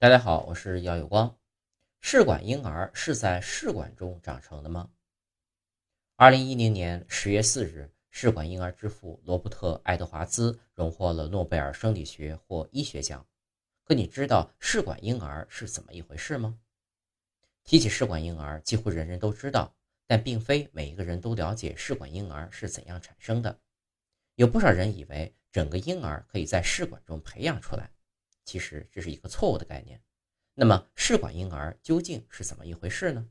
大家好，我是姚有光。试管婴儿是在试管中长成的吗？二零一零年十月四日，试管婴儿之父罗伯特·爱德华兹荣获了诺贝尔生理学或医学奖。可你知道试管婴儿是怎么一回事吗？提起试管婴儿，几乎人人都知道，但并非每一个人都了解试管婴儿是怎样产生的。有不少人以为整个婴儿可以在试管中培养出来。其实这是一个错误的概念。那么，试管婴儿究竟是怎么一回事呢？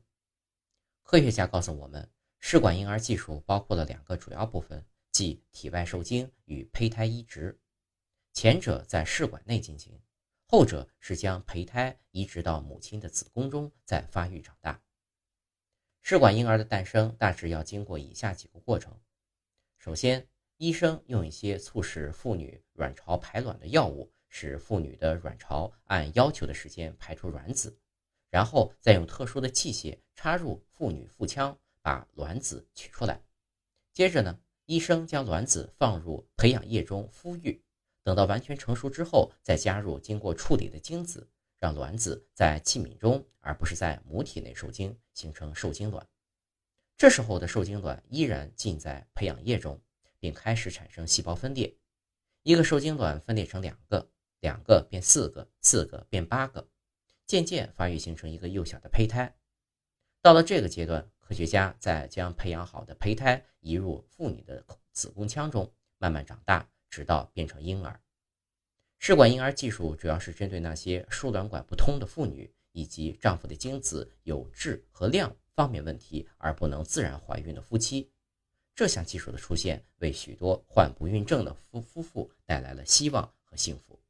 科学家告诉我们，试管婴儿技术包括了两个主要部分，即体外受精与胚胎移植。前者在试管内进行，后者是将胚胎移植到母亲的子宫中，再发育长大。试管婴儿的诞生大致要经过以下几个过程：首先，医生用一些促使妇女卵巢排卵的药物。使妇女的卵巢按要求的时间排出卵子，然后再用特殊的器械插入妇女腹腔，把卵子取出来。接着呢，医生将卵子放入培养液中孵育，等到完全成熟之后，再加入经过处理的精子，让卵子在器皿中而不是在母体内受精，形成受精卵。这时候的受精卵依然浸在培养液中，并开始产生细胞分裂。一个受精卵分裂成两个。两个变四个，四个变八个，渐渐发育形成一个幼小的胚胎。到了这个阶段，科学家再将培养好的胚胎移入妇女的子宫腔中，慢慢长大，直到变成婴儿。试管婴儿技术主要是针对那些输卵管不通的妇女，以及丈夫的精子有质和量方面问题而不能自然怀孕的夫妻。这项技术的出现，为许多患不孕症的夫夫妇带来了希望和幸福。